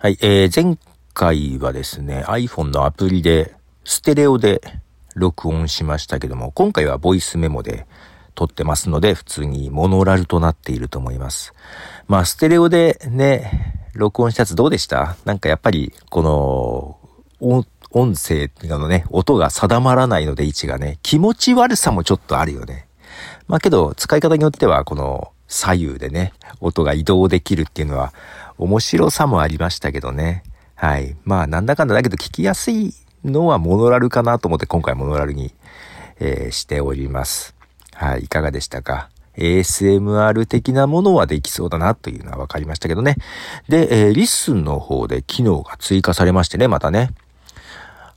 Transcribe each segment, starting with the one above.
はい、えー、前回はですね、iPhone のアプリで、ステレオで録音しましたけども、今回はボイスメモで撮ってますので、普通にモノラルとなっていると思います。まあ、ステレオでね、録音したやつどうでした？なんかやっぱり、この、音声のね、音が定まらないので位置がね、気持ち悪さもちょっとあるよね。まあけど、使い方によっては、この左右でね、音が移動できるっていうのは、面白さもありましたけどね。はい。まあ、なんだかんだだけど聞きやすいのはモノラルかなと思って今回モノラルに、えー、しております。はい。いかがでしたか？ASMR 的なものはできそうだなというのは分かりましたけどね。で、えー、 LISTEN の方で機能が追加されましてね、またね。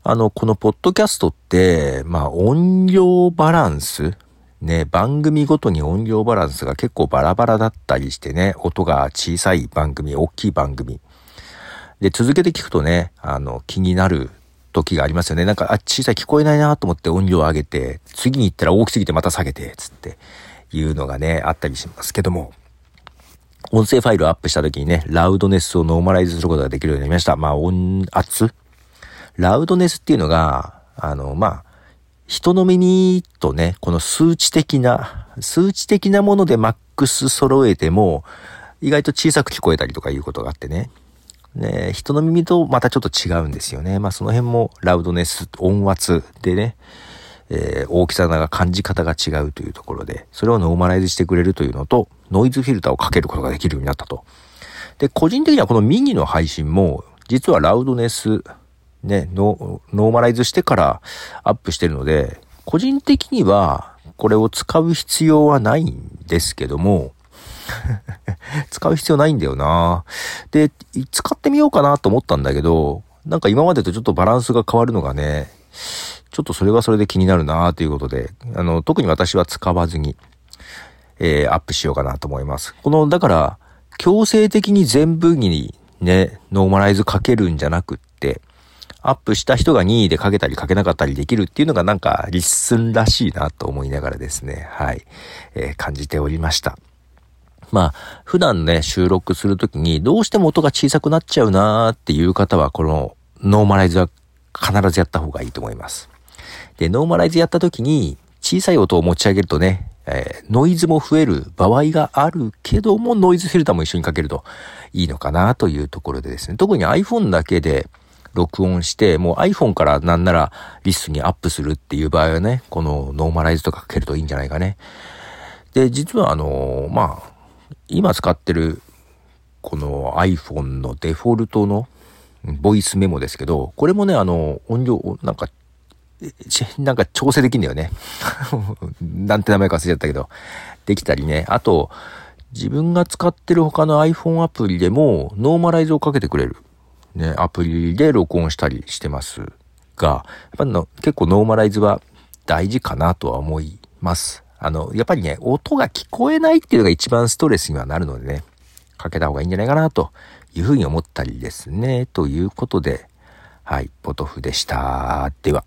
あの、このポッドキャストって、まあ、音量バランスね、番組ごとに音量バランスが結構バラバラだったりしてね、音が小さい番組、大きい番組。で、続けて聞くとね、あの、気になる時がありますよね。なんか、あ、小さい聞こえないなと思って音量上げて、次に行ったら大きすぎてまた下げて、つっていうのがね、あったりしますけども。音声ファイルをアップした時にね、ラウドネスをノーマライズすることができるようになりました。まあ、音圧ラウドネスっていうのが、あの、まあ、人の耳とね、この数値的な、数値的なものでマックス揃えても、意外と小さく聞こえたりとかいうことがあってね。ね、人の耳とまたちょっと違うんですよね。まあその辺もラウドネス、音圧でね、えー、大きさが感じ方が違うというところで、それをノーマライズしてくれるというのと、ノイズフィルターをかけることができるようになったと。で、個人的にはこのミニの配信も、実はラウドネス、ね、ノーマライズしてからアップしてるので、個人的にはこれを使う必要はないんですけども、使う必要ないんだよなで、使ってみようかなと思ったんだけど、なんか今までとちょっとバランスが変わるのがね、ちょっとそれはそれで気になるなということで、あの、特に私は使わずに、えー、アップしようかなと思います。この、だから、強制的に全部にね、ノーマライズかけるんじゃなくて、アップした人が任意でかけたりかけなかったりできるっていうのがなんかリッスンらしいなと思いながらですね、はい、えー、感じておりました。まあ、普段ね、収録するときにどうしても音が小さくなっちゃうなーっていう方は、このノーマライズは必ずやった方がいいと思います。で、ノーマライズやったときに小さい音を持ち上げるとね、えー、ノイズも増える場合があるけども、ノイズフィルターも一緒にかけるといいのかなというところでですね、特に iPhone だけで、録音して、もう iPhone からなんならリストにアップするっていう場合はね、このノーマライズとかかけるといいんじゃないかね。で、実はあの、まあ、今使ってるこの iPhone のデフォルトのボイスメモですけど、これもね、あの、音量、なんか、なんか調整できんだよね。なんて名前か忘れちゃったけど、できたりね。あと、自分が使ってる他の iPhone アプリでもノーマライズをかけてくれる。ね、アプリで録音したりしてますが、やっぱの結構ノーマライズは大事かなとは思います。あの、やっぱりね、音が聞こえないっていうのが一番ストレスにはなるのでね、かけた方がいいんじゃないかなというふうに思ったりですね。ということで、はい、ポトフでした。では。